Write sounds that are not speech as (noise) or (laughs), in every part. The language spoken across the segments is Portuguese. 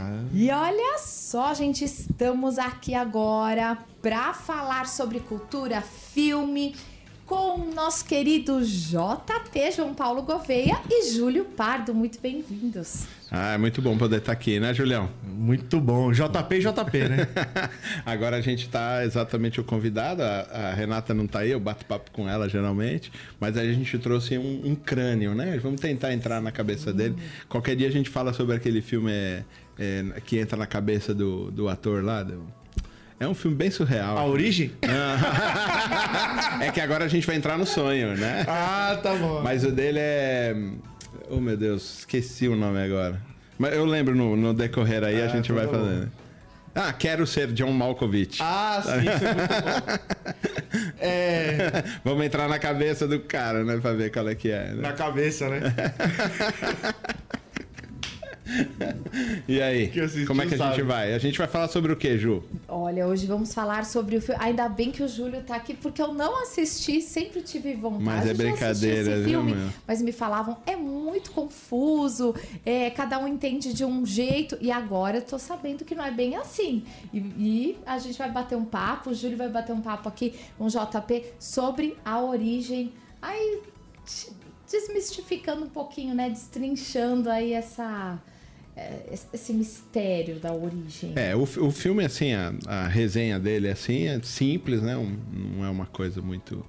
Ah. E olha só, gente, estamos aqui agora para falar sobre cultura, filme, com o nosso querido JP, João Paulo Gouveia e Júlio Pardo. Muito bem-vindos. Ah, é muito bom poder estar aqui, né, Julião? Muito bom. JP e JP, né? (laughs) Agora a gente está exatamente o convidado. A, a, Renata não está aí, eu bato papo com ela geralmente. Mas aí a gente trouxe um, um crânio, né? Vamos tentar entrar na cabeça dele. Qualquer dia a gente fala sobre aquele filme é, é, que entra na cabeça do, do ator lá. Do... É um filme bem surreal. A origem? (laughs) é que agora a gente vai entrar no sonho, né? Ah, tá bom. Mas o dele é. Oh, meu Deus, esqueci o nome agora. Mas eu lembro no, no decorrer aí, ah, a gente vai fazendo. Ah, quero ser John Malkovich. Ah, sim, isso é muito bom. (laughs) É... Vamos entrar na cabeça do cara, né? Pra ver qual é que é. Né? Na cabeça, né? (laughs) e aí? Como é que a gente vai? A gente vai falar sobre o que, Ju? Olha, hoje vamos falar sobre o filme. Ainda bem que o Júlio tá aqui, porque eu não assisti, sempre tive vontade mas é brincadeira, de assistir esse filme. Viu, mas me falavam, é muito confuso, é, cada um entende de um jeito, e agora eu tô sabendo que não é bem assim. E, e a gente vai bater um papo, o Júlio vai bater um papo aqui com o JP sobre a origem. Aí desmistificando um pouquinho, né? Destrinchando aí essa esse mistério da origem. É, o, o filme, assim, a, a resenha dele, assim, é simples, né? Um, não é uma coisa muito...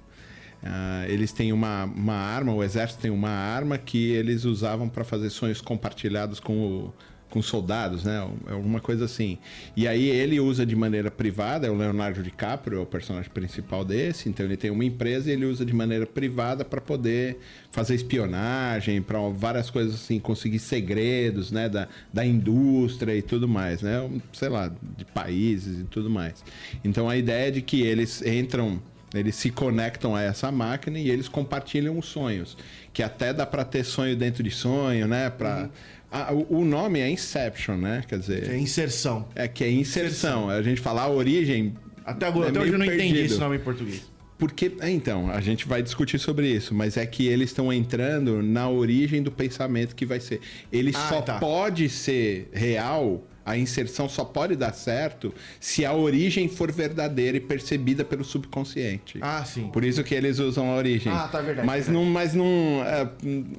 Uh, eles têm uma, uma arma, o exército tem uma arma que eles usavam para fazer sonhos compartilhados com o, com soldados, né? Alguma coisa assim. E aí ele usa de maneira privada, é o Leonardo DiCaprio, é o personagem principal desse, então ele tem uma empresa e ele usa de maneira privada para poder fazer espionagem, para várias coisas assim, conseguir segredos, né, da, da indústria e tudo mais, né? Sei lá, de países e tudo mais. Então a ideia é de que eles entram eles se conectam a essa máquina e eles compartilham os sonhos. Que até dá para ter sonho dentro de sonho, né? Pra, uhum ah, o, nome é Inception, né? Quer dizer. É inserção. É que é inserção. inserção. A gente falar a origem. Até agora, é até hoje eu não perdido. entendi esse nome em português. Porque, é, então, a gente vai discutir sobre isso, mas é que eles estão entrando na origem do pensamento que vai ser. Ele ah, só tá. pode ser real a inserção só pode dar certo se a origem for verdadeira e percebida pelo subconsciente. Ah, sim. Por isso que eles usam a origem. Ah, tá verdade. Mas não, mas não é,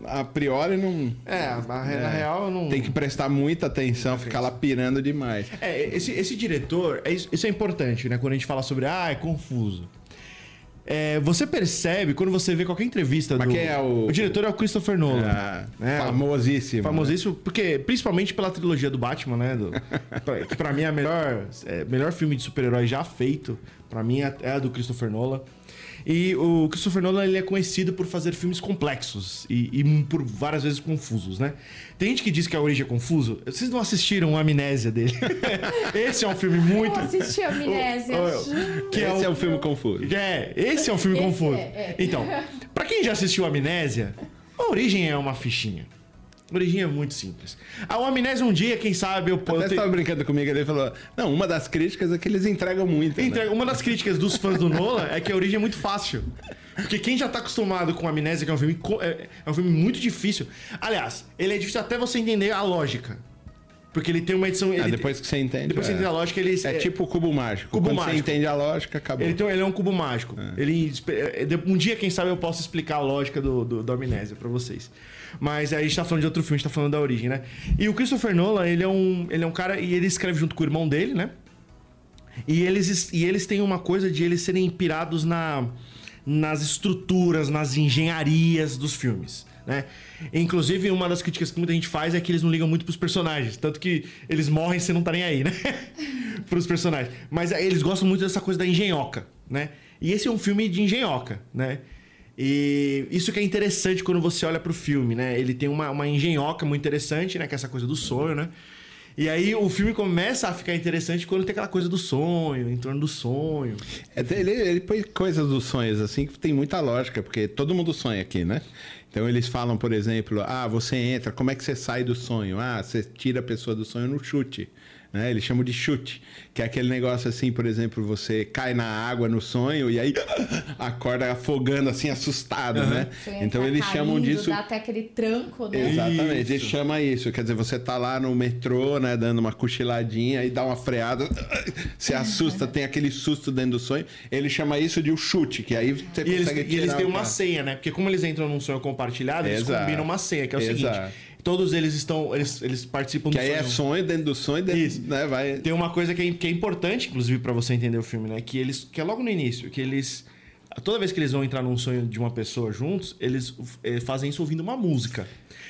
a priori não. É, na é, real não. Tem que prestar muita atenção, ficar lá pirando demais. É, esse, esse diretor, é, isso é importante, né? Quando a gente fala sobre, ah, é confuso. É, você percebe quando você vê qualquer entrevista Mas do. Quem é o... o diretor é o Christopher Nolan. Ah, é, famosíssimo. Famosíssimo, né? porque principalmente pela trilogia do Batman, né? Do, (laughs) pra, que pra mim é a melhor, é, melhor filme de super-herói já feito. Pra mim é, é a do Christopher Nolan. E o Christopher Nolan ele é conhecido por fazer filmes complexos e, e, por várias vezes confusos, né? Tem gente que diz que a origem é confuso. Vocês não assistiram a Amnésia dele? (laughs) esse é um filme muito. Eu assisti a Amnésia. que é esse é, um... é um filme confuso. É, esse é um filme esse confuso. É, é. Então, para quem já assistiu a Amnésia, a origem é uma fichinha. Origem é muito simples. A Amnésia um dia, quem sabe, eu posso. Você ter... estava brincando comigo, ele falou: Não, uma das críticas é que eles entregam muito. Né? Entrega... Né? Uma das críticas dos fãs do Nolan é que a origem é muito fácil. Porque quem já tá acostumado com Amnésia, que é um filme, é, é um filme muito difícil. Aliás, ele é difícil até você entender a lógica. Porque ele tem uma edição. Ah, ele, depois que você entende. Depois é. você entende a lógica, ele. É, é tipo o cubo mágico. Cubo Quando mágico. você entende a lógica, acabou. Ele, tem, ele é um cubo mágico. É. Ele, é, um dia, quem sabe, eu posso explicar a lógica do, do, do Amnésia pra vocês. Mas aí a gente tá falando de outro filme, a gente tá falando da origem, né? E o Christopher Nolan, ele é um, ele é um cara. E ele escreve junto com o irmão dele, né? E eles, e eles têm uma coisa de eles serem inspirados na, nas estruturas, nas engenharias dos filmes. Né? Inclusive, uma das críticas que muita gente faz é que eles não ligam muito pros personagens. Tanto que eles morrem se não tá nem aí, né? (laughs) pros personagens. Mas eles gostam muito dessa coisa da engenhoca, né? E esse é um filme de engenhoca, né? E isso que é interessante quando você olha pro filme, né? Ele tem uma, uma engenhoca muito interessante, né? Que é essa coisa do sonho, né? E aí o filme começa a ficar interessante quando tem aquela coisa do sonho, em torno do sonho. É, ele, ele põe coisas dos sonhos, assim, que tem muita lógica, porque todo mundo sonha aqui, né? Então eles falam, por exemplo, ah, você entra, como é que você sai do sonho? Ah, você tira a pessoa do sonho no chute. Né? Eles chamam de chute, que é aquele negócio assim, por exemplo, você cai na água no sonho e aí (laughs) acorda afogando assim, assustado, uhum. né? Então eles caindo, chamam disso. Dá até aquele tranco, né? Exatamente, eles chamam isso. Quer dizer, você tá lá no metrô, né, dando uma cochiladinha e dá uma freada, (laughs) se assusta, tem aquele susto dentro do sonho. Ele chama isso de o um chute, que aí você e consegue eles, E eles têm uma senha, né? Porque como eles entram num sonho compartilhado, eles Exato. combinam uma senha, que é o Exato. seguinte todos eles estão. Eles, eles participam que do sonho. Que aí é sonho dentro do sonho, dentro, Isso. né? Vai... Tem uma coisa que é, que é importante, inclusive, para você entender o filme, né? Que eles. Que é logo no início, que eles. Toda vez que eles vão entrar num sonho de uma pessoa juntos, eles eh, fazem isso ouvindo uma música.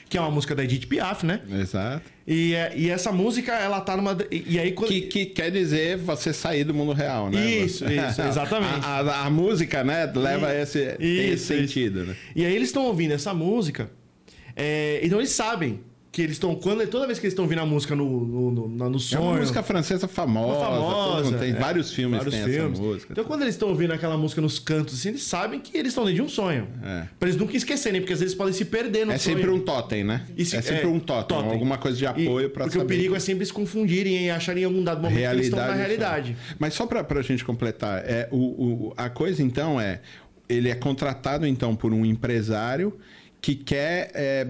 Que é uma música da Edith Piaf, né? Exato. E, é, e essa música, ela tá numa. E, aí, quando... que, que quer dizer você sair do mundo real, né? Isso, (laughs) isso, exatamente. a, a, a, música, né, leva e, esse, isso, esse sentido, isso. né? E aí eles estão ouvindo essa música. É, então eles sabem que eles estão. Quando, toda vez que eles estão ouvindo a música no, no, no, no sonho. É uma música francesa famosa. famosa tem é, vários filmes vários que tem filmes. essa música. Então, quando eles estão ouvindo aquela música nos cantos, assim, eles sabem que eles estão dentro de um sonho. É. Pra eles nunca esquecerem, porque às vezes podem se perder no é sonho. É sempre um totem, né? Se, é sempre um totem, totem, alguma coisa de apoio para Porque saber. o perigo é sempre se confundirem e acharem em algum dado momento realidade, que eles estão na realidade. Mas só pra, pra gente completar, é, o, o, a coisa então é. Ele é contratado então por um empresário que quer é,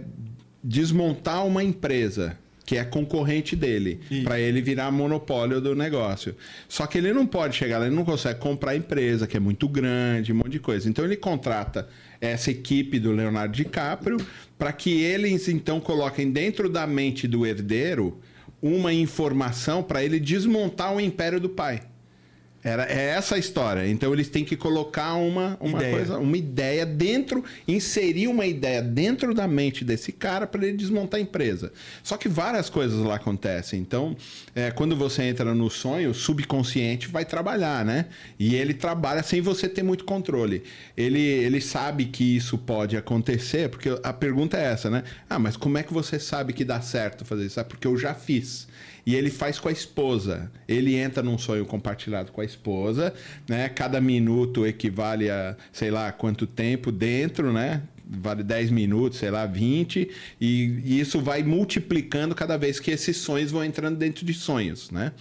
desmontar uma empresa que é concorrente dele, para ele virar monopólio do negócio. Só que ele não pode chegar lá, ele não consegue comprar a empresa, que é muito grande, um monte de coisa. Então ele contrata essa equipe do Leonardo DiCaprio para que eles então coloquem dentro da mente do herdeiro uma informação para ele desmontar o império do pai. Era, é essa a história. Então eles têm que colocar uma, uma ideia. coisa, uma ideia dentro, inserir uma ideia dentro da mente desse cara para ele desmontar a empresa. Só que várias coisas lá acontecem. Então, é, quando você entra no sonho, o subconsciente vai trabalhar, né? E ele trabalha sem você ter muito controle. Ele, ele sabe que isso pode acontecer, porque a pergunta é essa, né? Ah, mas como é que você sabe que dá certo fazer isso? É porque eu já fiz e ele faz com a esposa. Ele entra num sonho compartilhado com a esposa, né? Cada minuto equivale a, sei lá, quanto tempo dentro, né? Vale 10 minutos, sei lá, 20, e, e isso vai multiplicando cada vez que esses sonhos vão entrando dentro de sonhos, né?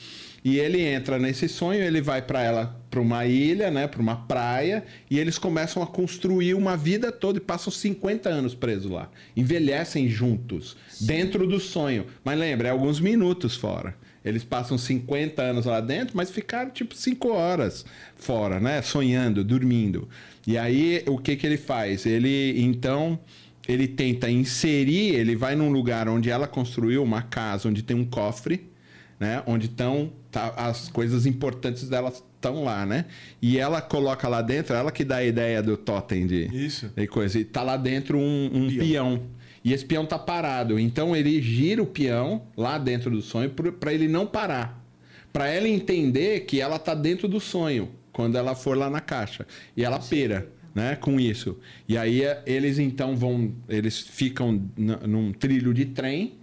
E ele entra nesse sonho, ele vai para ela, para uma ilha, né, para uma praia, e eles começam a construir uma vida toda e passam 50 anos presos lá. Envelhecem juntos, Sim. dentro do sonho. Mas lembra, é alguns minutos fora. Eles passam 50 anos lá dentro, mas ficaram tipo 5 horas fora, né, sonhando, dormindo. E aí o que que ele faz? Ele então ele tenta inserir, ele vai num lugar onde ela construiu uma casa onde tem um cofre né? Onde estão tá, as coisas importantes delas estão lá, né? E ela coloca lá dentro, ela que dá a ideia do totem de, Isso. de coisa. E tá lá dentro um, um peão. peão. E esse peão tá parado. Então ele gira o peão lá dentro do sonho para ele não parar. Para ela entender que ela tá dentro do sonho quando ela for lá na caixa. E ela pera. Né, com isso. E aí eles então vão, eles ficam num trilho de trem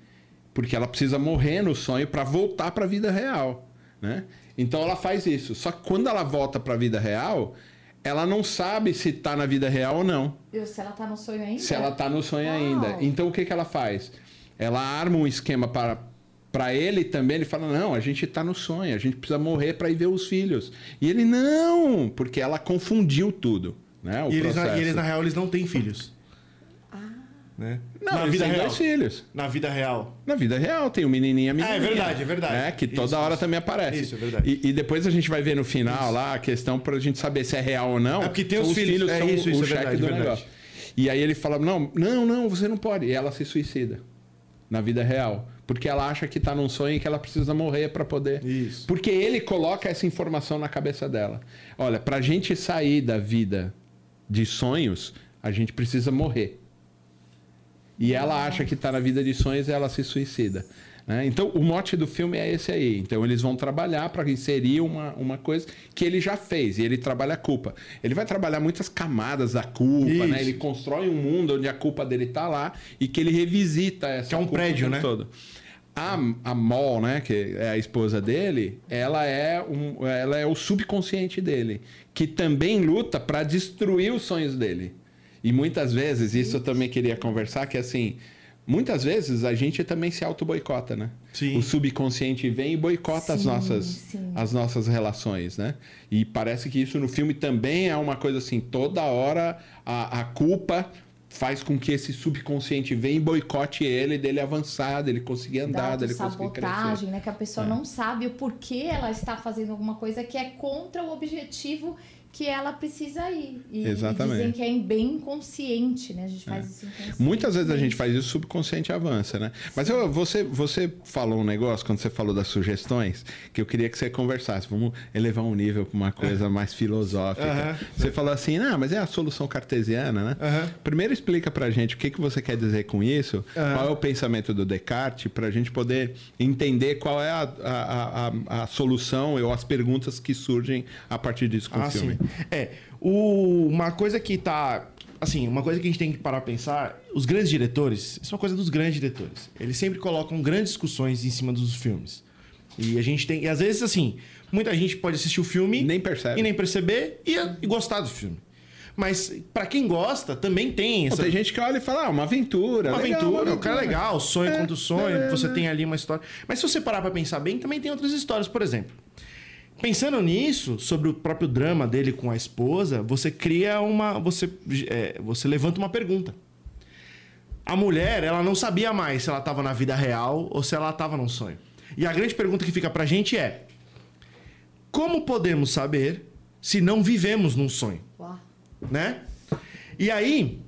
porque ela precisa morrer no sonho para voltar para a vida real, né? Então ela faz isso. Só que quando ela volta para a vida real, ela não sabe se está na vida real ou não. E se ela está no sonho ainda? Se ela está no sonho Uau. ainda. Então o que, que ela faz? Ela arma um esquema para para ele também, ele fala: "Não, a gente está no sonho, a gente precisa morrer para ir ver os filhos". E ele: "Não", porque ela confundiu tudo, né? O e, eles, e eles na real eles não têm filhos. Né? Não, na vida real. dois filhos. Na vida real. Na vida real, tem o menininho e a menininha. Ah, é verdade, é verdade. Né? Que toda isso, hora isso. também aparece. Isso, é verdade. E, e, depois a gente vai ver no final isso. lá a questão pra gente saber se é real ou não. É porque tem os, os filhos, filhos é são isso, o é cheque verdade, do verdade. negócio. E aí ele fala: não, não, não, você não pode. E ela se suicida na vida real. Porque ela acha que tá num sonho e que ela precisa morrer para poder. Isso. Porque ele coloca essa informação na cabeça dela. Olha, pra gente sair da vida de sonhos, a gente precisa morrer e ela acha que está na vida de sonhos e ela se suicida. Né? Então, o mote do filme é esse aí. Então, eles vão trabalhar para inserir uma, uma coisa que ele já fez, e ele trabalha a culpa. Ele vai trabalhar muitas camadas da culpa, né? ele constrói um mundo onde a culpa dele está lá e que ele revisita essa que é um prédio, né? Todo. A, a Mol, né, que é a esposa dele, ela é, um, ela é o subconsciente dele, que também luta para destruir os sonhos dele. E muitas vezes, isso eu também queria conversar, que assim, muitas vezes a gente também se auto-boicota, né? Sim. O subconsciente vem e boicota as Sim, nossas, sim. as nossas relações, né? E parece que isso no filme também é uma coisa assim, toda hora a, a culpa faz com que esse subconsciente venha e boicote ele, dele avançar, dele conseguir andar, da dele conseguir crescer. sabotagem, né? Que a pessoa É. não sabe o porquê ela está fazendo alguma coisa que é contra o objetivo que ela precisa ir. E, Exatamente. e dizem que é em bem inconsciente, né? A gente faz isso inconsciente. Muitas vezes a gente faz isso, o subconsciente avança, né? Mas eu, você, você falou um negócio, quando você falou das sugestões, que eu queria que você conversasse. Vamos elevar um nível para uma coisa mais filosófica. Você falou assim, ah, mas é a solução cartesiana, né? Primeiro explica pra gente o que, que você quer dizer com isso, qual é o pensamento do Descartes, pra gente poder entender qual é a, a, a, a solução ou as perguntas que surgem a partir disso com Ah, o filme. sim. É, o- uma coisa que tá. Assim, uma coisa que a gente tem que parar a pensar, os grandes diretores, isso é uma coisa dos grandes diretores. Eles sempre colocam grandes discussões em cima dos filmes. E a gente tem. E às vezes, assim, muita gente pode assistir o filme Nem percebe. e nem perceber e, e gostar do filme. Mas pra quem gosta, também tem essa. tem gente que olha e fala, ah, uma aventura. Uma legal, aventura, uma o cara é legal, sonho É, contra o sonho, beleza. você tem ali uma história. Mas se você parar pra pensar bem, também tem outras histórias. Por exemplo, pensando nisso, sobre o próprio drama dele com a esposa, você cria uma. Você, é, você levanta uma pergunta. A mulher, ela não sabia mais se ela estava na vida real ou se ela estava num sonho. E a grande pergunta que fica pra gente é: como podemos saber se não vivemos num sonho? Uau. Né? E aí,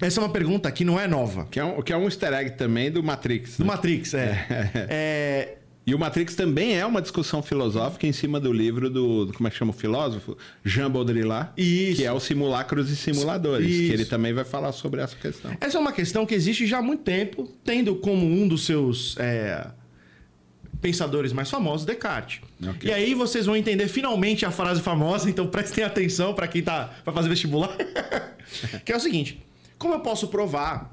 essa é uma pergunta que não é nova. Que é, um, que é um easter egg também do Matrix. Do né? Matrix, é. (laughs) é. E o Matrix também é uma discussão filosófica em cima do livro do, do- como é que chama o filósofo? Jean Baudrillard, Isso. que é o Simulacros e Simuladores, Isso. que ele também vai falar sobre essa questão. Essa é uma questão que existe já há muito tempo, tendo como um dos seus é, pensadores mais famosos Descartes. Ok. E aí vocês vão entender finalmente a frase famosa, então prestem atenção para quem tá vai fazer vestibular, (laughs) que é o seguinte: como eu posso provar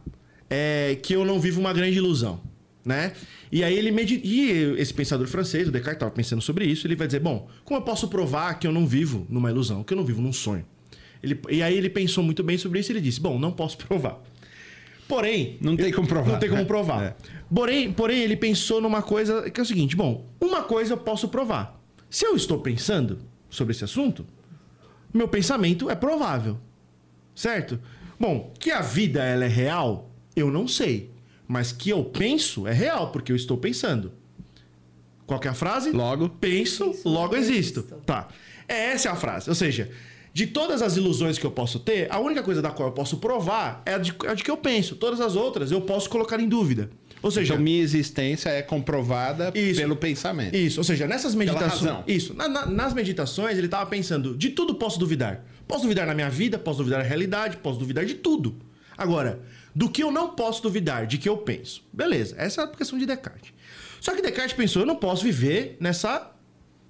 é, que eu não vivo uma grande ilusão, né? E aí ele medita, e esse pensador francês, o Descartes, estava pensando sobre isso, ele vai dizer: bom, como eu posso provar que eu não vivo numa ilusão, que eu não vivo num sonho? Ele, e aí ele pensou muito bem sobre isso e ele disse: bom, não posso (laughs) provar. Porém, Não tem como provar. não tem como provar. É. Porém, porém, ele pensou numa coisa que é o seguinte: bom, uma coisa eu posso provar. Se eu estou pensando sobre esse assunto, meu pensamento é provável. Certo? Bom, que a vida ela é real, eu não sei. Mas que eu penso é real, porque eu estou pensando. Qual que é a frase? Logo. Penso, Penso, logo existo. existo. Tá. É, Essa é a frase. Ou seja, de todas as ilusões que eu posso ter, a única coisa da qual eu posso provar é a de, a de que eu penso. Todas as outras eu posso colocar em dúvida. Ou seja, Então, minha existência é comprovada Isso. pelo pensamento. isso. Ou seja, nessas meditações. razão. Isso. Na- na- nas meditações, ele estava pensando: de tudo posso duvidar. Posso duvidar na minha vida, posso duvidar da realidade, posso duvidar de tudo. Agora, do que eu não posso duvidar, de que eu penso. Beleza, essa é a questão de Descartes. Só que Descartes pensou: eu não posso viver nessa.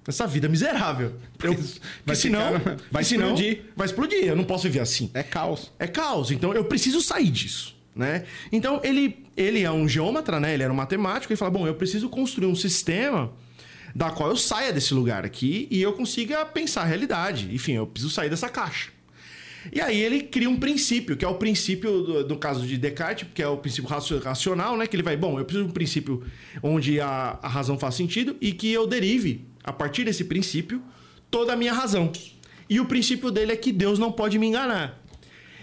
Nessa vida miserável. Eu, Vai senão, ficar- vai senão explodir. Vai explodir. Eu não posso viver assim. É caos. É caos, então eu preciso sair disso, né? Então ele, ele é um geômetra, né? Ele era um matemático e fala: "Bom, eu preciso construir um sistema da qual eu saia desse lugar aqui e eu consiga pensar a realidade. Enfim, eu preciso sair dessa caixa." E aí ele cria um princípio, que é o princípio do, do caso de Descartes, que é o princípio racio- racional, né? Que ele vai, bom, eu preciso de um princípio onde a, a razão faz sentido e que eu derive, a partir desse princípio, toda a minha razão. E o princípio dele é que Deus não pode me enganar.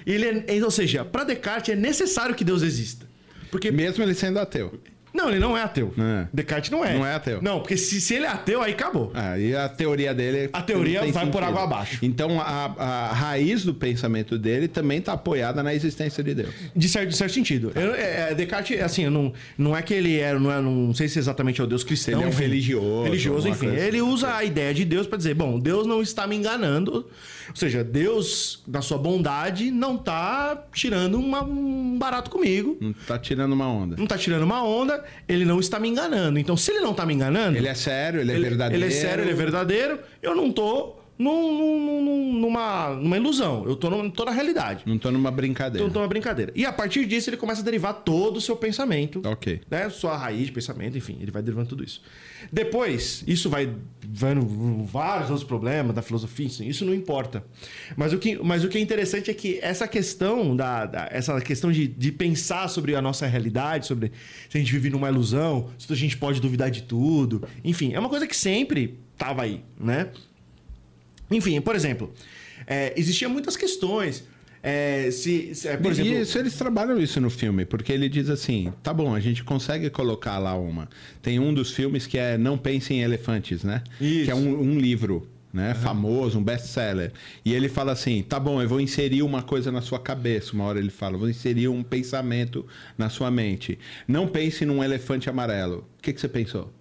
Ele é- ou seja, para Descartes é necessário que Deus exista. Porque Mesmo ele sendo ateu. Não, ele não é ateu. É. Descartes não é. Não é ateu. Não, porque se, se ele é ateu, aí acabou. Aí a teoria dele. A teoria vai por sentido. água abaixo. Então a, a raiz do pensamento dele também está apoiada na existência de Deus. De certo, de certo sentido. Eu- é, é, Descartes, assim, eu não, não é que ele é, não, é, não sei se exatamente é o Deus cristão. Ele é um enfim. religioso, Religioso, enfim. assim. Ele usa a ideia de Deus para dizer, bom, Deus não está me enganando. Ou seja, Deus, na sua bondade, não está tirando uma- um barato comigo. Não tá tirando uma onda. Não está tirando uma onda, ele não está me enganando. Então, se ele não está me enganando. Ele é sério, ele é ele, verdadeiro. Ele é sério, ele é verdadeiro. Eu não tô num- num- num- numa, numa ilusão. Eu tô, num- tô na realidade. Não tô numa brincadeira. Então, tô numa brincadeira. E a partir disso, ele começa a derivar todo o seu pensamento. Ok. Né? Sua raiz de pensamento, enfim, ele vai derivando tudo isso. Depois, isso vai vendo vários outros problemas da filosofia, isso não importa. Mas o que, mas o que é interessante é que essa questão da, da- essa questão de, de pensar sobre a nossa realidade, sobre se a gente vive numa ilusão, se a gente pode duvidar de tudo, enfim, é uma coisa que sempre estava aí, né? Enfim, por exemplo, é, existiam muitas questões. é, se, se- é, por e exemplo, isso eles trabalham isso no filme, porque ele diz assim: tá bom, a gente consegue colocar lá uma. Tem um dos filmes que é Não Pense em Elefantes, né? Isso. Que é um, um livro. Né, famoso, um best-seller. E ele fala assim: tá bom, eu vou inserir uma coisa na sua cabeça. Uma hora ele fala: vou inserir um pensamento na sua mente. Não pense num elefante amarelo. O que, que você pensou?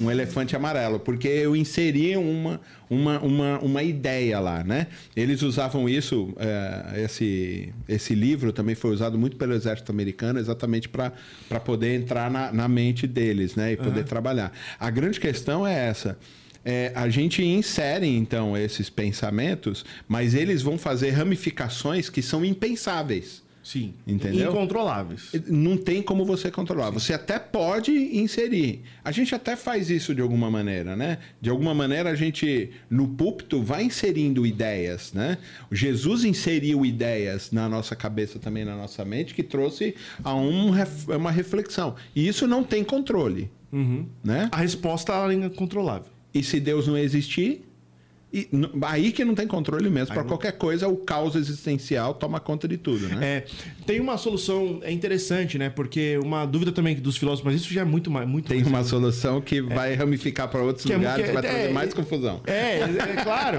Um elefante amarelo, porque eu inseri uma, uma, uma, uma ideia lá, né? Eles usavam isso, eh, esse, esse livro também foi usado muito pelo exército americano, exatamente para poder entrar na, na mente deles, né? E poder trabalhar. A grande questão é essa. É, a gente insere, então, esses pensamentos, mas eles vão fazer ramificações que são impensáveis. Sim, Entendeu? incontroláveis. Não tem como você controlar. Você até pode inserir. A gente até faz isso de alguma maneira, né? De alguma maneira a gente no púlpito vai inserindo ideias, né? Jesus inseriu ideias na nossa cabeça também na nossa mente que trouxe a um uma reflexão. E isso não tem controle, né? A resposta é incontrolável. E se Deus não existir, e aí que não tem controle mesmo. Para qualquer coisa, o caos existencial toma conta de tudo, né? É, tem uma solução é interessante, né? Porque uma dúvida também dos filósofos, mas isso já é muito mais. Muito Tem mais- uma solução que vai ramificar para outros Que é- lugares que e é- vai trazer é- mais confusão. É, é, é claro.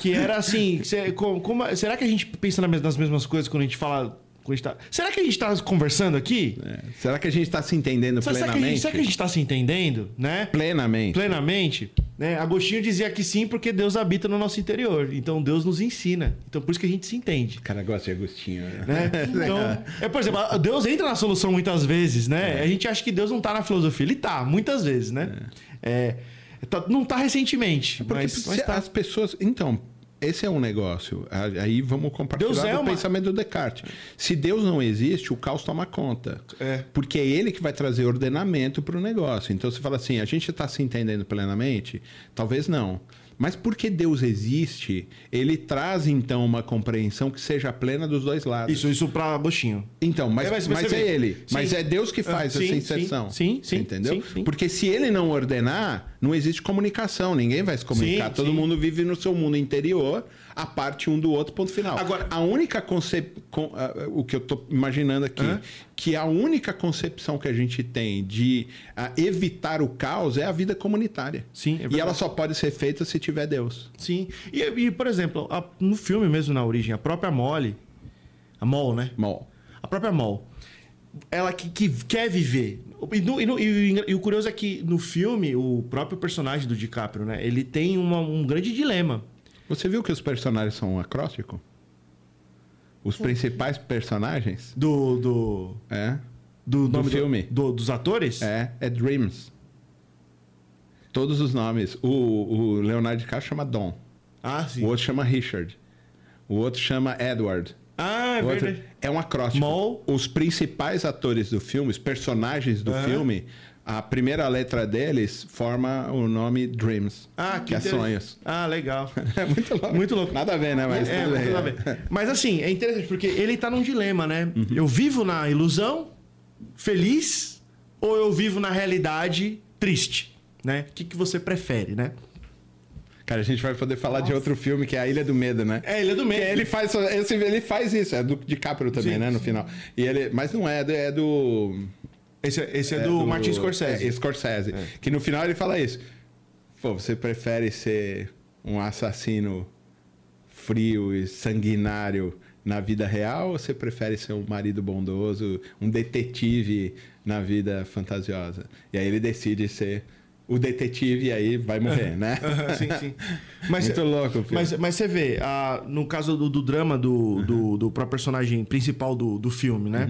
que era assim. como- como- será que a gente pensa nas mesmas coisas quando a gente fala. Será que a gente está conversando aqui? É. Será que a gente está se entendendo Será, será que plenamente? será que a gente está se entendendo, né? Plenamente. Plenamente. Né? Agostinho dizia que sim, porque Deus habita no nosso interior. Então Deus nos ensina. Então por isso que a gente se entende. O cara gosta de Agostinho. né? né? (laughs) Então, é, por exemplo, Deus entra na solução muitas vezes, né? É. A gente acha que Deus não tá na filosofia. Ele tá, muitas vezes, né? É, tá- não tá recentemente, Porque mas, mas tá. as pessoas. Então, esse é um negócio. Aí vamos compartilhar é uma- pensamento do Descartes. Se Deus não existe, o caos toma conta. É. Porque é ele que vai trazer ordenamento para o negócio. Então você fala assim: a gente está se entendendo plenamente? Talvez não. Mas porque Deus existe, ele traz então uma compreensão que seja plena dos dois lados. Isso, isso pra Agostinho. Então, mas, É, mas mas, é ele. Sim. Mas é Deus que faz Ah, sim, essa inserção. sim, sim, Entendeu? sim, sim. Porque se ele não ordenar, não existe comunicação. Ninguém vai se comunicar. Todo mundo vive no seu mundo interior, a parte um do outro, ponto final. Agora- a única concepção. o que eu tô imaginando aqui, Hã? que a única concepção que a gente tem de ah, evitar o caos é a vida comunitária. Sim, é e ela só pode ser feita se tiver Deus. Sim. E, e, por exemplo, a- no filme mesmo, na origem, a própria Molly, a Mol, né? Mol. A própria Mol, ela que, que quer viver. E, no- e no- o- e o curioso é que no filme, o próprio personagem do DiCaprio, né? Ele tem uma- um grande dilema. Você viu que os personagens são um acróstico? Os principais personagens? Do. Do, É. do, Do nome filme. do- dos atores? É, é Dreams. Todos os nomes. O, o Leonardo DiCaprio chama Dom. Ah, sim. O outro chama Richard. O outro chama Edward. Ah, é verdade. é um acróstico. Mol. Os principais atores do filme, os personagens do filme, a primeira letra deles forma o nome Dreams. Ah, que que é sonhos. Ah, legal. (laughs) É muito louco. Muito louco. Nada a ver, né? Mas é, tudo a ver. Mas assim, é interessante, porque ele tá num dilema, né? Uhum. Eu vivo na ilusão, feliz, ou eu vivo na realidade triste, né? O que, que você prefere, né? Cara, a gente vai poder falar de outro filme que é A Ilha do Medo, né? É, Ilha do Medo. Que ele faz, esse, ele faz isso, é do DiCaprio também, Sim, né? No final. E ele, mas não é, é do. Esse, é- esse é, do, Martin Scorsese. É, Scorsese. Que no final ele fala isso. Pô, você prefere ser um assassino frio e sanguinário na vida real ou você prefere ser um marido bondoso, um detetive na vida fantasiosa? E aí ele decide ser o detetive e aí vai morrer, né? (laughs) Sim, sim. Mas, Muito louco, filho. Mas, mas você vê, ah, no caso do, do drama do, do, do próprio personagem principal do, do filme, né?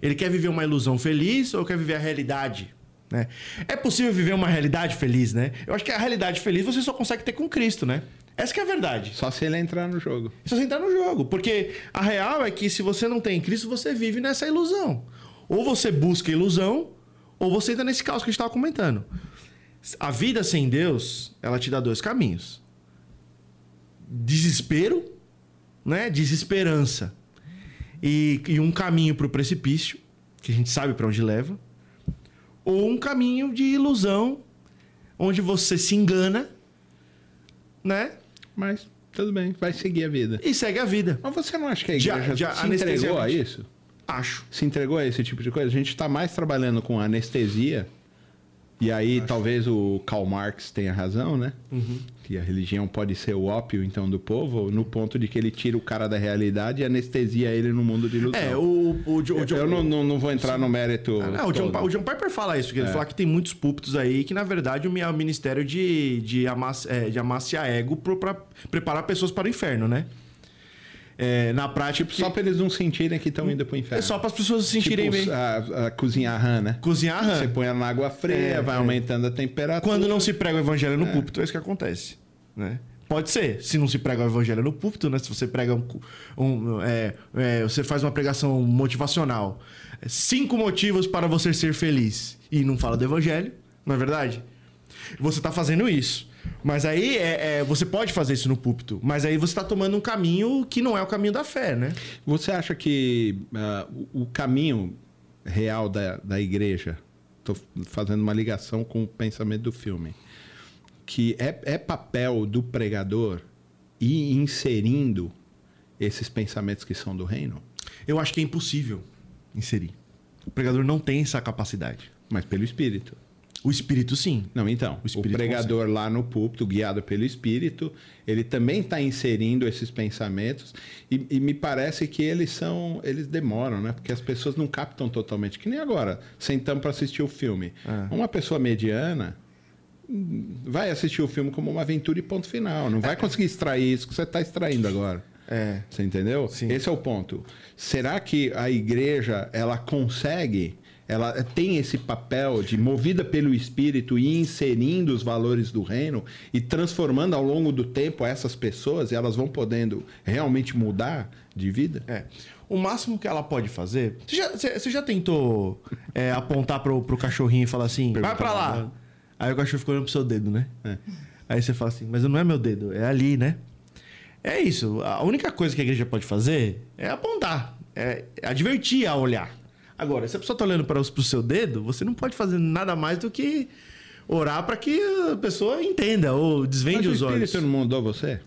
Ele quer viver uma ilusão feliz ou quer viver a realidade? Né? É possível viver uma realidade feliz, né? Eu acho que a realidade feliz você só consegue ter com Cristo, né? Essa que é a verdade. Só se ele entrar no jogo. Só você entrar no jogo. Porque a real é que se você não tem Cristo, você vive nessa ilusão. Ou você busca ilusão, ou você entra nesse caos que a gente estava comentando. A vida sem Deus, ela te dá dois caminhos: desespero, né? Desesperança. E, e um caminho para o precipício, que a gente sabe para onde leva. Ou um caminho de ilusão, onde você se engana, né? Mas tudo bem, vai seguir a vida. E segue a vida. Mas você não acha que a Já- igreja já se entregou a isso? Acho. Se entregou a esse tipo de coisa? A gente está mais trabalhando com anestesia. E aí talvez o Karl Marx tenha razão, né? Uhum. Que a religião pode ser o ópio, então, do povo, no ponto de que ele tira o cara da realidade e anestesia ele no mundo de ilusão. É, o, o, o Eu, John- eu não, não, não vou entrar no mérito. Ah, não, o, John, o John Piper fala isso, que ele fala que tem muitos púlpitos aí que, na verdade, o mi- é o ministério de, de, amass, é, de amaciar ego para preparar pessoas para o inferno, né? É, na prática, Só para eles não sentirem que estão indo pro inferno. é só para as pessoas se sentirem tipo, bem. a, a cozinhar rã, né? Cozinhar rã. Você põe ela na água fria, É, vai é. aumentando a temperatura. Quando não se prega o evangelho no púlpito, é isso que acontece. Né? Pode ser, se não se prega o evangelho no púlpito, né? Se você prega um. um- é, é, você faz uma pregação motivacional. Cinco motivos para você ser feliz. E não fala do evangelho, não é verdade? Você está fazendo isso. Mas aí é, é, você pode fazer isso no púlpito. Mas aí você está tomando um caminho que não é o caminho da fé, né? Você acha que o o caminho real da, da igreja, estou fazendo uma ligação com o pensamento do filme, que é, é papel do pregador ir inserindo esses pensamentos que são do reino, Eu acho que é impossível inserir. O pregador não tem essa capacidade. mas pelo Espírito. O espírito, sim. Não, então, O o, pregador lá no púlpito, guiado pelo Espírito, ele também está inserindo esses pensamentos e, e me parece que eles são, eles demoram, né? Porque as pessoas não captam totalmente. Que nem agora, sentamos para assistir o filme. É. Uma pessoa mediana hum, vai assistir o filme como uma aventura e ponto final. Não vai conseguir extrair isso que você está extraindo agora. É. Você entendeu? Sim. Esse é o ponto. Será que a igreja ela consegue, ela tem esse papel de movida pelo Espírito e inserindo os valores do reino e transformando ao longo do tempo essas pessoas e elas vão podendo realmente mudar de vida? É. O máximo que ela pode fazer. Você já, você- você já tentou é, apontar pro, pro cachorrinho e falar assim: vai pra lá. Aí o cachorro ficou olhando pro seu dedo, né? É. Aí você fala assim: mas não é meu dedo, é ali, né? É isso. A única coisa que a igreja pode fazer é apontar, é advertir a olhar. Agora, se a pessoa tá olhando para o seu dedo, você não pode fazer nada mais do que orar para que a pessoa entenda ou Mas desvende o os olhos. Espírito não mudou você?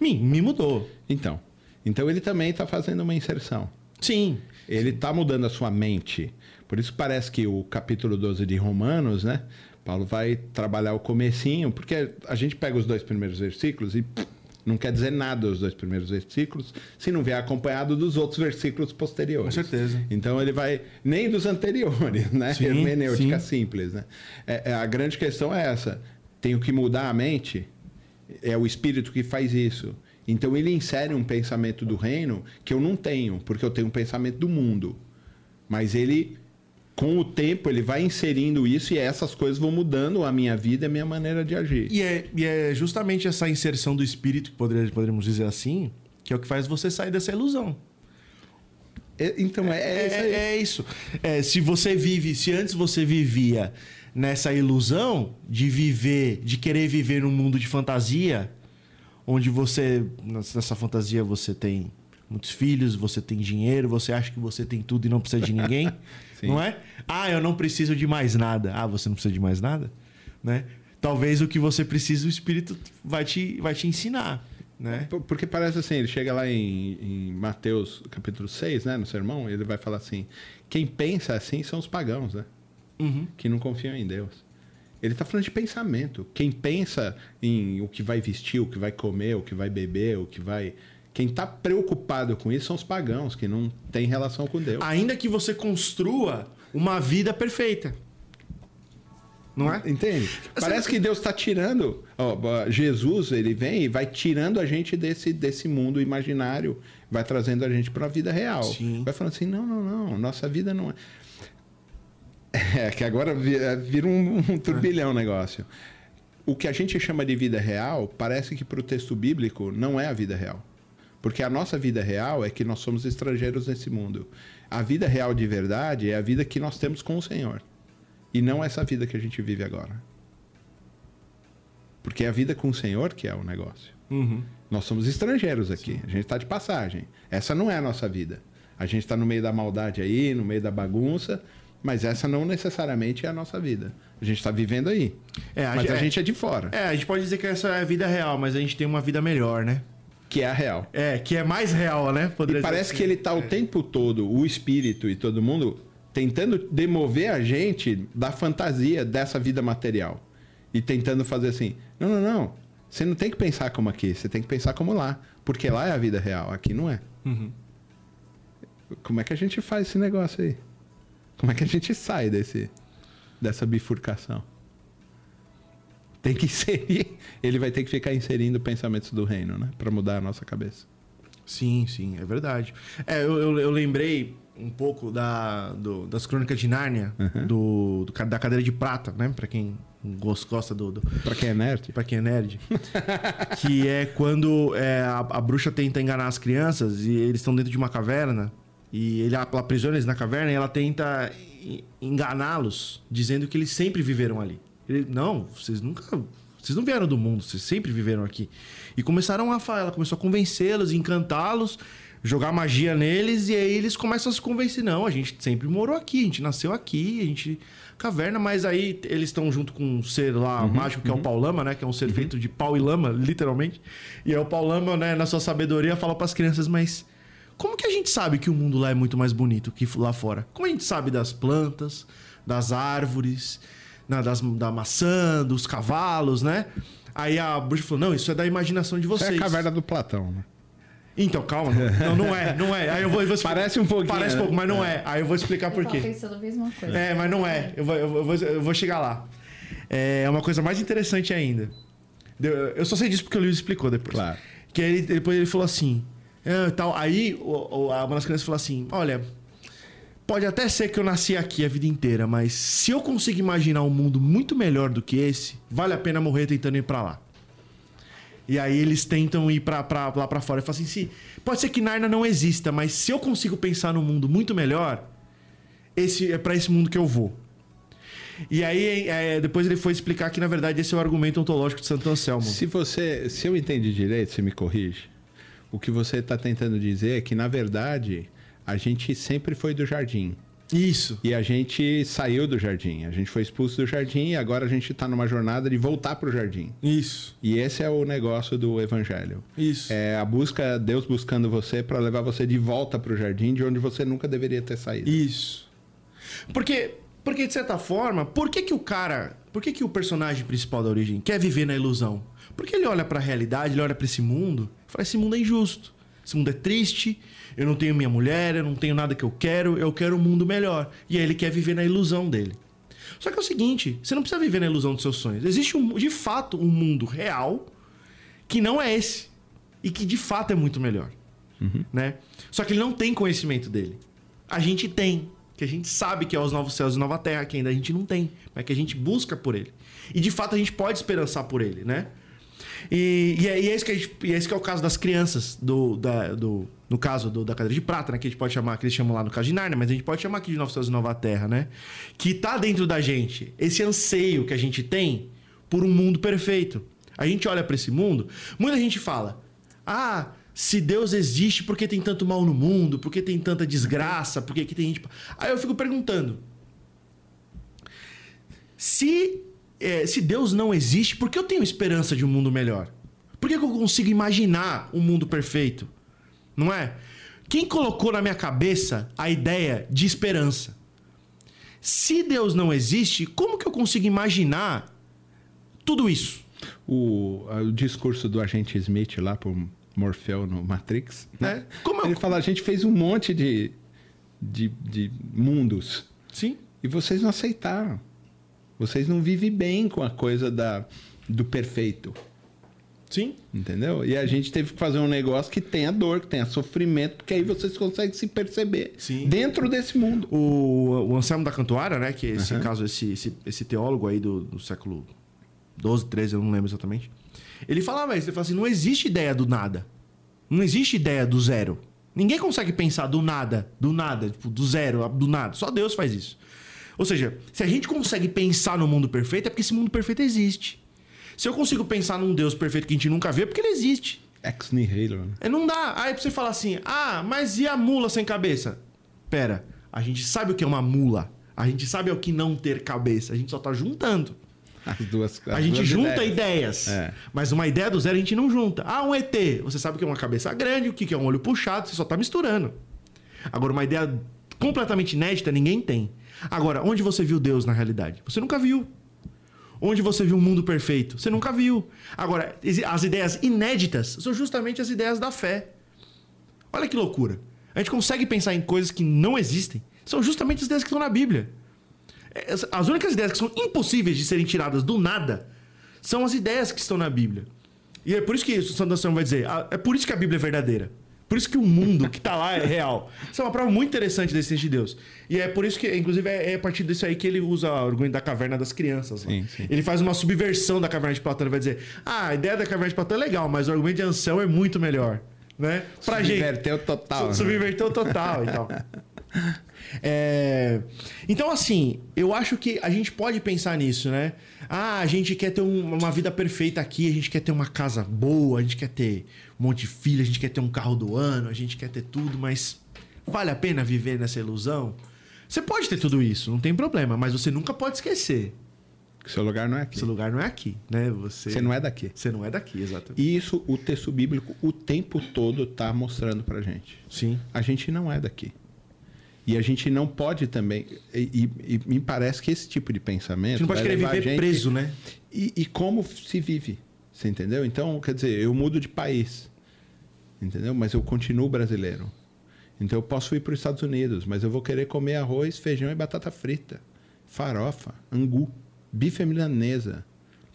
Me, me mudou. Então, então ele também está fazendo uma inserção. Sim. Ele está mudando a sua mente. Por isso parece que o capítulo 12 de Romanos, né? Paulo vai trabalhar o comecinho, porque a gente pega os dois primeiros versículos e pff, não quer dizer nada os dois primeiros versículos se não vier acompanhado dos outros versículos posteriores. Com certeza. Então ele vai nem dos anteriores, né? Sim, Hermenêutica sim. simples, né? É, é, a grande questão é essa: tenho que mudar a mente. É o espírito que faz isso. Então ele insere um pensamento do reino que eu não tenho, porque eu tenho um pensamento do mundo. Mas ele, com o tempo, ele vai inserindo isso e essas coisas vão mudando a minha vida e a minha maneira de agir. E é, e é justamente essa inserção do espírito, que poderia- poderíamos dizer assim, que é o que faz você sair dessa ilusão. É- então é, é, isso É, é isso. É, se você vive, se antes você vivia nessa ilusão de viver, de querer viver num mundo de fantasia, onde você, nessa fantasia, você tem muitos filhos, você tem dinheiro, você acha que você tem tudo e não precisa de ninguém, (laughs) não é? Ah, eu não preciso de mais nada. Ah, você não precisa de mais nada, né? Talvez o que você precisa, o Espírito vai te, vai te ensinar, né? Por- Porque parece assim, ele chega lá em, em Mateus capítulo 6, né, no sermão, ele vai falar assim: quem pensa assim são os pagãos, né? Uhum. Que não confiam em Deus. Ele está falando de pensamento. Quem pensa em o que vai vestir, o que vai comer, o que vai beber, o que vai. Quem está preocupado com isso são os pagãos, que não têm relação com Deus. Ainda que você construa uma vida perfeita. Não é? Entende? Parece que Deus está tirando. ó, Jesus, ele vem e vai tirando a gente desse, desse mundo imaginário, vai trazendo a gente para a vida real. Sim. Vai falando assim: não, não, não, nossa vida não é. É, que agora é, vira um, um turbilhão o negócio. o que a gente chama de vida real parece que para o texto bíblico não é a vida real. Porque a nossa vida real é que nós somos estrangeiros nesse mundo. A vida real de verdade é a vida que nós temos com o Senhor. E não essa vida que a gente vive agora. Porque é a vida com o Senhor que é o negócio. Uhum. Nós somos estrangeiros aqui. A gente está de passagem. Essa não é a nossa vida. A gente está no meio da maldade aí, no meio da bagunça. Mas essa não necessariamente é a nossa vida. A gente está vivendo aí. É, a mas gente- a é. gente é de fora, É, a gente pode dizer que essa é a vida real, mas a gente tem uma vida melhor, né? Que é a real. É, que é mais real, né? E Poderia dizer parece assim. que ele está o tempo todo, o espírito e todo mundo, tentando demover a gente da fantasia dessa vida material. E tentando fazer assim: não, não, não. Você não tem que pensar como aqui, você tem que pensar como lá. Porque lá é a vida real, aqui não é. Uhum. Como é que a gente faz esse negócio aí? Como é que a gente sai desse, dessa bifurcação? Tem que (laughs) inserir. Ele vai ter que ficar inserindo pensamentos do reino, né? Pra mudar a nossa cabeça. Sim, sim, é verdade. É, eu, eu, eu lembrei um pouco da, do- das crônicas de Nárnia, do, do ca- da cadeira de prata, né? Pra quem gos- gosta do, do, Pra quem é nerd? Pra quem é nerd. (laughs) que é quando é, a, a bruxa tenta enganar as crianças e eles estão dentro de uma caverna. E ele ela aprisiona eles na caverna e ela tenta en- enganá-los, dizendo que eles sempre viveram ali. Ele, não, vocês nunca. Vocês não vieram do mundo, vocês sempre viveram aqui. E começaram a falar, ela começou a convencê-los, encantá-los, jogar magia neles, e aí eles começam a se convencer. Não, a gente sempre morou aqui, a gente nasceu aqui, a gente. Caverna, mas aí eles estão junto com um ser lá mágico que é o Paulama, né? Que é um ser feito de pau e lama, literalmente. E aí o Paulama, né, na sua sabedoria, fala para as crianças, mas como que a gente sabe que o mundo lá é muito mais bonito que lá fora? Como a gente sabe das plantas, das árvores, na- das, da maçã, dos cavalos, né? Aí a bruxa falou: não, isso é da imaginação de Isso vocês. é a caverna do Platão, né? Então, calma. Não, não é, não é. Aí eu vou. eu vou Parece um pouquinho, Parece um né? pouco, mas não é. Aí eu vou explicar por Eu quê. pensando a mesma coisa. É, mas não é. Eu vou, eu vou, eu vou chegar lá. É uma coisa mais interessante ainda. Eu só sei disso porque o Lewis explicou depois. Claro. Que ele, depois ele falou assim. "Ah, tal. Aí o, o- a- uma das crianças falou assim: Olha, pode até ser que eu nasci aqui a vida inteira, mas se eu consigo imaginar um mundo muito melhor do que esse, vale a pena morrer tentando ir pra lá. E aí eles tentam ir pra, pra, lá pra fora. E falam assim: se, pode ser que Narnia não exista, mas se eu consigo pensar num mundo muito melhor, esse é pra esse mundo que eu vou. E aí, é, depois ele foi explicar que, na verdade, esse é o argumento ontológico de Santo Anselmo. Se você, se eu entendi direito, você me corrige. O que você está tentando dizer é que, na verdade, a gente sempre foi do jardim. Isso. E a gente saiu do jardim. A gente foi expulso do jardim e agora a gente está numa jornada de voltar para o jardim. Isso. E esse é o negócio do evangelho. Isso. É a busca, Deus buscando você para levar você de volta para o jardim de onde você nunca deveria ter saído. Isso. Porque, porque de certa forma, por que, que o cara. Por que, que o personagem principal da origem quer viver na ilusão? Porque ele olha pra realidade, ele olha pra esse mundo e fala: esse mundo é injusto. Esse mundo é triste, eu não tenho minha mulher, eu não tenho nada que eu quero, eu quero um mundo melhor. E aí ele quer viver na ilusão dele. Só que é o seguinte: você não precisa viver na ilusão dos seus sonhos. Existe, um, de fato, um mundo real que não é esse. E que de fato é muito melhor. Né? Só que ele não tem conhecimento dele. A gente tem. Que a gente sabe que é os novos céus e nova terra, que ainda a gente não tem. Mas que a gente busca por ele. E de fato a gente pode esperançar por ele, né? E, e é, e é isso que gente, é esse que é o caso das crianças, do, da- do, no caso do- da cadeira de prata, né? Que a gente pode chamar, que eles chamam lá no caso de Narnia, mas a gente pode chamar aqui de Nova Terra, né? Que tá dentro da gente, esse anseio que a gente tem por um mundo perfeito. A gente olha para esse mundo, muita gente fala: ah, se Deus existe, por que tem tanto mal no mundo? Por que tem tanta desgraça? Por que, que tem gente. Aí eu fico perguntando: se, é, se Deus não existe, por que eu tenho esperança de um mundo melhor? Por que, que eu consigo imaginar um mundo perfeito? Não é? Quem colocou na minha cabeça a ideia de esperança? Se Deus não existe, como que eu consigo imaginar tudo isso? O, o discurso do agente Smith lá pro Morfeu no Matrix, né? É. Eu- Ele fala, a gente fez um monte de, de, de mundos Sim. e vocês não aceitaram. Vocês não vivem bem com a coisa da, do perfeito, Sim. entendeu? E a gente teve que fazer um negócio que tenha dor, que tenha sofrimento, porque aí vocês conseguem se perceber Sim. dentro desse mundo. O, o Anselmo da Cantuária, né? Que esse Aham. caso, esse, esse, esse teólogo aí do, do século 12, 13, eu não lembro exatamente. Ele falava isso, ele falava assim, não existe ideia do nada. Não existe ideia do zero. Ninguém consegue pensar do nada, do nada, tipo, do zero, do nada. Só Deus faz isso. Ou seja, se a gente consegue pensar no mundo perfeito, é porque esse mundo perfeito existe. Se eu consigo pensar num Deus perfeito que a gente nunca vê, é porque ele existe. Ex nihilo, né? É, não dá. Aí pra você falar assim, ah, mas e a mula sem cabeça? Pera, a gente sabe o que é uma mula. A gente sabe o que não ter cabeça. A gente só tá juntando. As duas as A gente duas junta ideias. ideias. É. Mas uma ideia do zero a gente não junta. Ah, um ET. Você sabe o que é uma cabeça grande, o que é um olho puxado, você só tá misturando. Agora, uma ideia completamente inédita, ninguém tem. Agora, onde você viu Deus na realidade? Você nunca viu. Onde você viu um mundo perfeito? Você nunca viu. Agora, as ideias inéditas são justamente as ideias da fé. Olha que loucura. A gente consegue pensar em coisas que não existem. São justamente as ideias que estão na Bíblia. É, As- As únicas ideias que são impossíveis de serem tiradas do nada são as ideias que estão na Bíblia. E é por isso que Santo Anselmo vai dizer, ah, é por isso que a Bíblia é verdadeira. Por isso que o mundo que está lá é real. Isso é uma prova muito interessante da existência de Deus. E é por isso que, inclusive, é é a partir disso aí que ele usa o argumento da caverna das crianças. lá. Sim, sim. Ele faz uma subversão da caverna de Platão. Ele vai dizer, ah, a ideia da caverna de Platão é legal, mas o argumento de Anselmo é muito melhor. Né? Pra gente. Subverteu total. né? Subverteu total e tal. É, Então, assim, eu acho que a gente pode pensar nisso, né? Ah, a gente quer ter um- uma vida perfeita aqui, a gente quer ter uma casa boa, a gente quer ter um monte de filho, a gente quer ter um carro do ano, a gente quer ter tudo, mas vale a pena viver nessa ilusão? Você pode ter tudo isso, não tem problema, mas você nunca pode esquecer. Seu lugar não é aqui. Seu lugar não é aqui, né? Você, Você não é daqui. Você não é daqui, exatamente. E isso o texto bíblico o tempo todo tá mostrando pra gente. Sim. A gente não é daqui. E a gente não pode também. E, e- e me parece que esse tipo de A pensamento. gente não pode querer a viver gente- preso, né? E, e como se vive. Você entendeu? Então, quer dizer, eu mudo de país. Entendeu? Mas eu continuo brasileiro. Então eu posso ir para os Estados Unidos, mas eu vou querer comer arroz, feijão e batata frita. Farofa, angu, bife milanesa.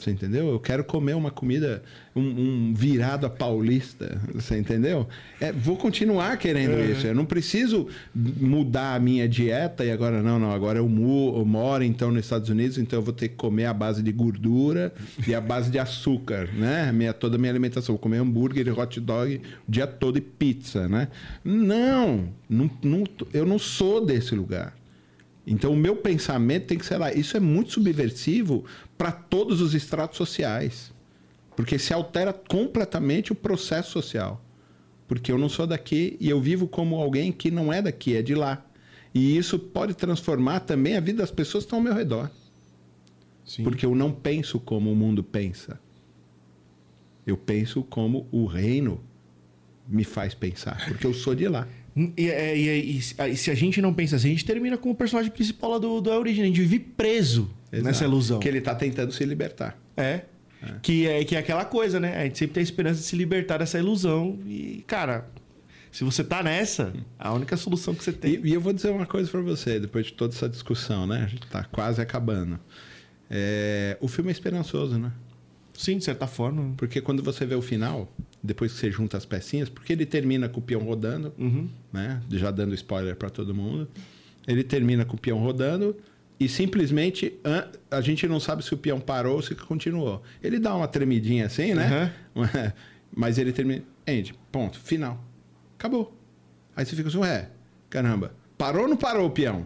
Você entendeu? Eu quero comer uma comida, um, um virado a paulista. Você entendeu? É, vou continuar querendo isso. Eu não preciso mudar a minha dieta e agora, não, não. Agora eu, mu- eu moro então nos Estados Unidos, então eu vou ter que comer a base de gordura e a base de açúcar, né? Minha, toda a minha alimentação. Vou comer hambúrguer e hot dog o dia todo e pizza, né? Não, não, não eu não sou desse lugar. Então, o meu pensamento tem que ser lá. Isso é muito subversivo para todos os estratos sociais. Porque se altera completamente o processo social. Porque eu não sou daqui e eu vivo como alguém que não é daqui, é de lá. E isso pode transformar também a vida das pessoas que estão ao meu redor. Sim. Porque eu não penso como o mundo pensa. Eu penso como o reino me faz pensar. Porque eu sou de lá. E, é, e, é- e se- e se a gente não pensa assim, a gente termina com o personagem principal lá do, do A Origem. A gente vive preso nessa Exato. ilusão. Que ele está tentando se libertar. É. Que, é. que é aquela coisa, né? A gente sempre tem a esperança de se libertar dessa ilusão. E, cara, se você tá nessa, a única solução que você tem. E, e eu vou dizer uma coisa para você, depois de toda essa discussão, né? A gente tá quase acabando. É, o filme é esperançoso, né? Sim, de certa forma. Porque quando você vê o final, depois que você junta as pecinhas, porque ele termina com o peão rodando, Uhum. né? Já dando spoiler para todo mundo. Ele termina com o peão rodando e simplesmente a gente não sabe se o peão parou ou se continuou. Ele dá uma tremidinha assim, né? (laughs) Mas ele termina. End, ponto, final. Acabou. Aí você fica assim, ué, caramba, parou ou não parou o peão?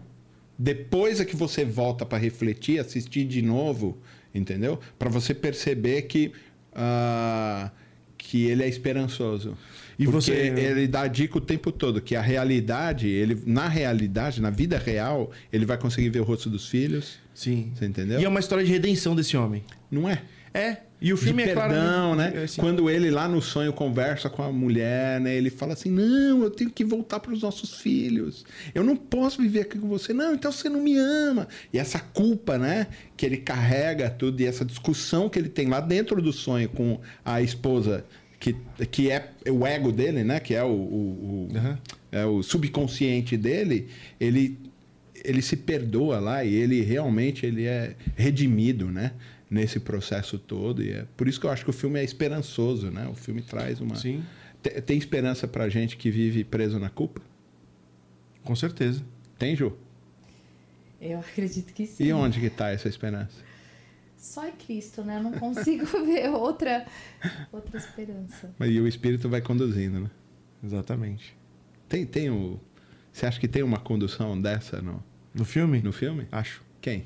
Depois é que você volta para refletir, assistir de novo, entendeu? Para você perceber que, ah, que ele é esperançoso. E Porque você- ele dá dica o tempo todo que a realidade, ele na realidade, na vida real, ele vai conseguir ver o rosto dos filhos. Sim. Você entendeu? E é uma história de redenção desse homem. Não é? É. E o filme de é claro. perdão, né? é assim. Quando ele lá no sonho conversa com a mulher, né? Ele fala assim: "Não, eu tenho que voltar para os nossos filhos. Eu não posso viver aqui com você. Não, então você não me ama". E essa culpa, né, que ele carrega tudo e essa discussão que ele tem lá dentro do sonho com a esposa que, que é o ego dele, né, que é o, o- o- Aham. é o subconsciente dele, ele ele se perdoa lá e ele realmente ele é redimido, né? Nesse processo todo e é por isso que eu acho que o filme é esperançoso, né? O filme traz uma Sim, Te- tem esperança pra gente que vive preso na culpa? com certeza. Tem, Ju? Eu acredito que sim. E onde que tá essa esperança? Só é Cristo, né? Eu não consigo (laughs) ver outra, outra esperança. Mas e o Espírito vai conduzindo, né? Exatamente. Tem, tem o... Você acha que tem uma condução dessa no, No filme? no filme? Acho. Quem?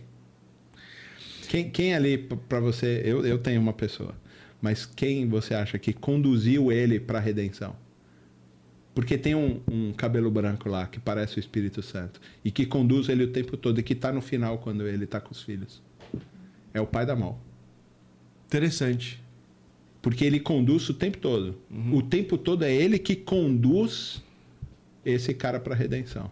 Quem, quem ali, p- pra você... Eu, eu tenho uma pessoa. Mas quem você acha que conduziu ele pra redenção? Porque tem um, um cabelo branco lá que parece o Espírito Santo. E que conduz ele o tempo todo. E que tá no final quando ele tá com os filhos. É o pai da mão. Interessante. Porque ele conduz o tempo todo. O tempo todo é ele que conduz esse cara pra redenção.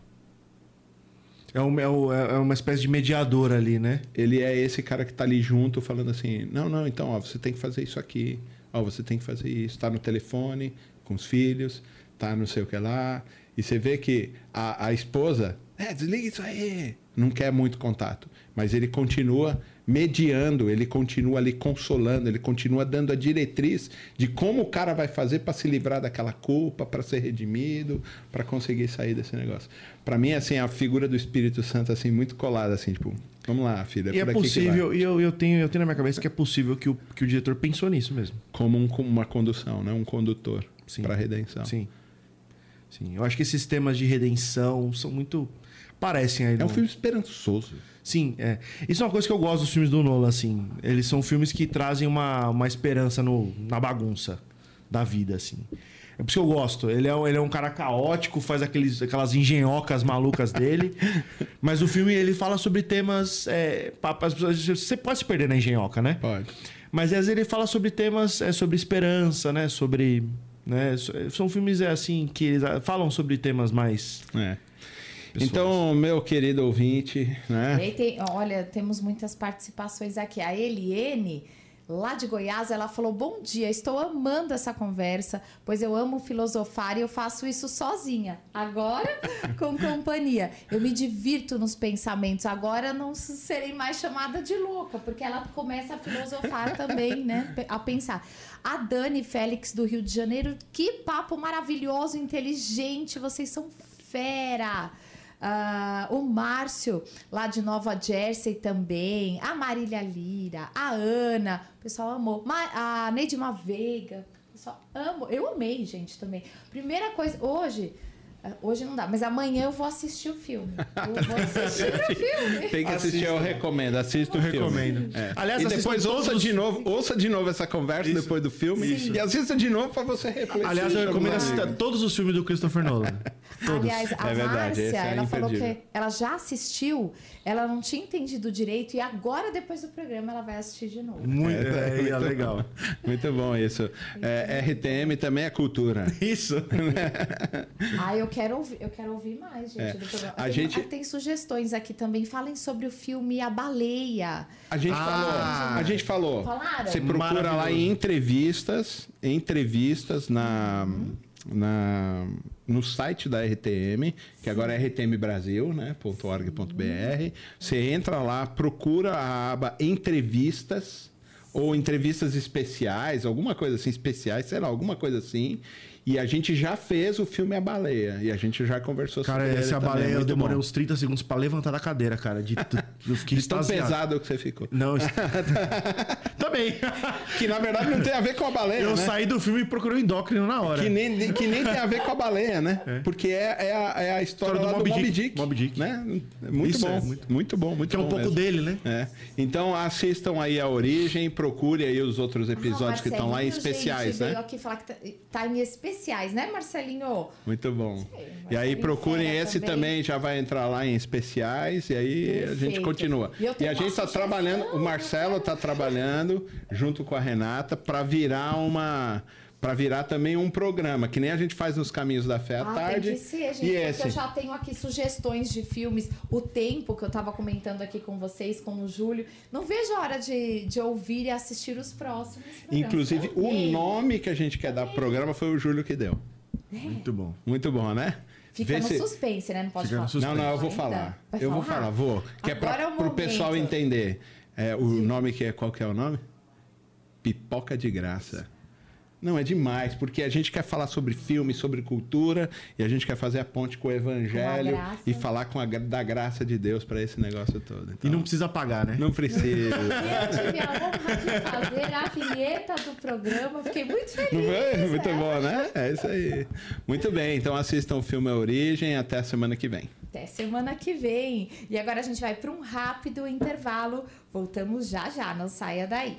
É, um, é, é uma espécie de mediador ali, né? Ele é esse cara que tá ali junto falando assim: não, não, então, ó, você tem que fazer isso aqui. Ó, você tem que fazer isso. Tá no telefone, com os filhos, tá não sei o que lá. E você vê que a, a esposa, é, desliga isso aí. Não quer muito contato. Mas ele continua mediando, ele continua ali consolando, ele continua dando a diretriz de como o cara vai fazer para se livrar daquela culpa, para ser redimido, para conseguir sair desse negócio. Para mim, assim, a figura do Espírito Santo assim muito colada assim, tipo, vamos lá, filha, E é que vai. possível, e eu, eu, tenho, eu tenho na minha cabeça que é possível que o, que o diretor pensou nisso mesmo. como um- como uma condução, né? Um condutor para redenção. Sim. Sim. Eu acho que esses temas de redenção são muito. Parecem aí. É um filme esperançoso. Sim, é. Isso é uma coisa que eu gosto dos filmes do Nolan, assim. Eles são filmes que trazem uma, uma esperança no, na bagunça da vida, assim. É por isso que eu gosto. Ele é, um- ele é um cara caótico, faz aqueles, aquelas engenhocas malucas dele. (laughs) mas o filme, ele fala sobre temas... É, você pode se perder na engenhoca, né? Pode. Mas às vezes ele fala sobre temas, é, sobre esperança, né? Sobre... Né? São filmes, é, assim, que eles ah, falam sobre temas mais... É. Pessoais. Então, meu querido ouvinte, E né? aí tem- olha, temos muitas participações aqui. A Eliene, lá de Goiás, ela falou: Bom dia, estou amando essa conversa, pois eu amo filosofar e eu faço isso sozinha. Agora, (laughs) com companhia. Eu me divirto nos pensamentos. Agora não serei mais chamada de louca, porque ela começa a filosofar (laughs) também, né? A pensar. A Dani Félix, do Rio de Janeiro, que papo maravilhoso, inteligente, vocês são fera. Ah, o Márcio, lá de Nova Jersey também. A Marília Lira, a Ana, o pessoal amou. Ma- A Neidma Veiga, o pessoal amo. Eu amei, gente, também. Primeira coisa, hoje, ah, hoje não dá, mas amanhã eu vou assistir o filme. Eu vou assistir o filme. (laughs) Tem que assistir, eu recomendo. Assista o recomendo. É. Aliás, e depois ouça os- de novo, ouça de novo essa conversa Isso. depois do filme Isso. e assista de novo para você refletir. Aliás, eu recomendo o assistir todos os filmes do Christopher Nolan. (laughs) Todos. Aliás, a É verdade, Márcia, é ela falou que ela já assistiu, ela não tinha entendido direito e agora, depois do programa, ela vai assistir de novo. Muito, É, é, muito é legal. Muito bom isso. É, RTM também é cultura. (laughs) Isso. (laughs) Ah, eu quero ouvir, eu quero ouvir mais, gente. É. do programa. A tem, gente- ah, tem sugestões aqui também. Falem sobre o filme A Baleia. A gente Ah. falou. A gente falou. Falaram? Você procura lá em entrevistas, entrevistas na, na no site da RTM, que agora é RTM Brasil, né. Você entra lá, procura a aba entrevistas ou entrevistas especiais, alguma coisa assim, especiais, sei lá, alguma coisa assim. E a gente já fez o filme A Baleia. E a gente já conversou Cara, sobre ele essa também, baleia eu muito demorei bom. uns 30 segundos pra levantar da cadeira, cara. De, (laughs) eu fiquei De tão extasiado. pesado que você ficou. Não, est- (laughs) também. (laughs) Que na verdade não tem a ver com a baleia, Eu né? saí do filme e procurei um endócrino na hora. Que nem, que nem tem a ver com a baleia, né? Porque é, é, a, é a história, História do lá do Moby Dick. Dick. Moby Dick. Né? É Muito Isso bom. é muito... muito- bom, muito Que é um bom pouco mesmo. dele, né? É. Então assistam aí a origem, procure aí os outros episódios Ah, que estão lá em especiais, gente, né? veio aqui falar que tá, tá em especiais, né, Marcelinho? Muito bom. Sei, E aí procurem esse também. também. já vai entrar lá em especiais e aí a gente Perfeito. Continua. E eu E, a gente uma está trabalhando, o Marcelo está trabalhando junto com a Renata para virar uma para virar também um programa, que nem a gente faz nos Caminhos da Fé à Ah, tarde. tem que ser, gente, e porque esse eu já tenho aqui sugestões de filmes. O tempo que eu tava comentando aqui com vocês, com o Júlio. Não vejo a hora de, de ouvir e assistir os próximos. programas. Inclusive, o nome que a gente quer dar pro programa foi o Júlio que deu. Muito bom. Muito bom, né? Fica Vê no se- suspense, né? Não pode Fica falar. suspense. Não, não, eu vou falar. Vai eu vou falar, vou. Que Agora é para é o pessoal entender. É, o nome que é. Qual que é o nome? Pipoca de graça. Não, é demais, porque a gente quer falar sobre filme, sobre cultura, e a gente quer fazer a ponte com o evangelho e falar com a, da graça de Deus para esse negócio todo. E Então, não precisa pagar, né? não precisa. E eu tive a honra de fazer a vinheta do programa. Fiquei muito feliz. Não foi? Muito né? bom, né? É isso aí. Muito bem, então assistam o filme A Origem até a semana que vem. Até semana que vem. E agora a gente vai para um rápido intervalo. Voltamos já já, não saia daí.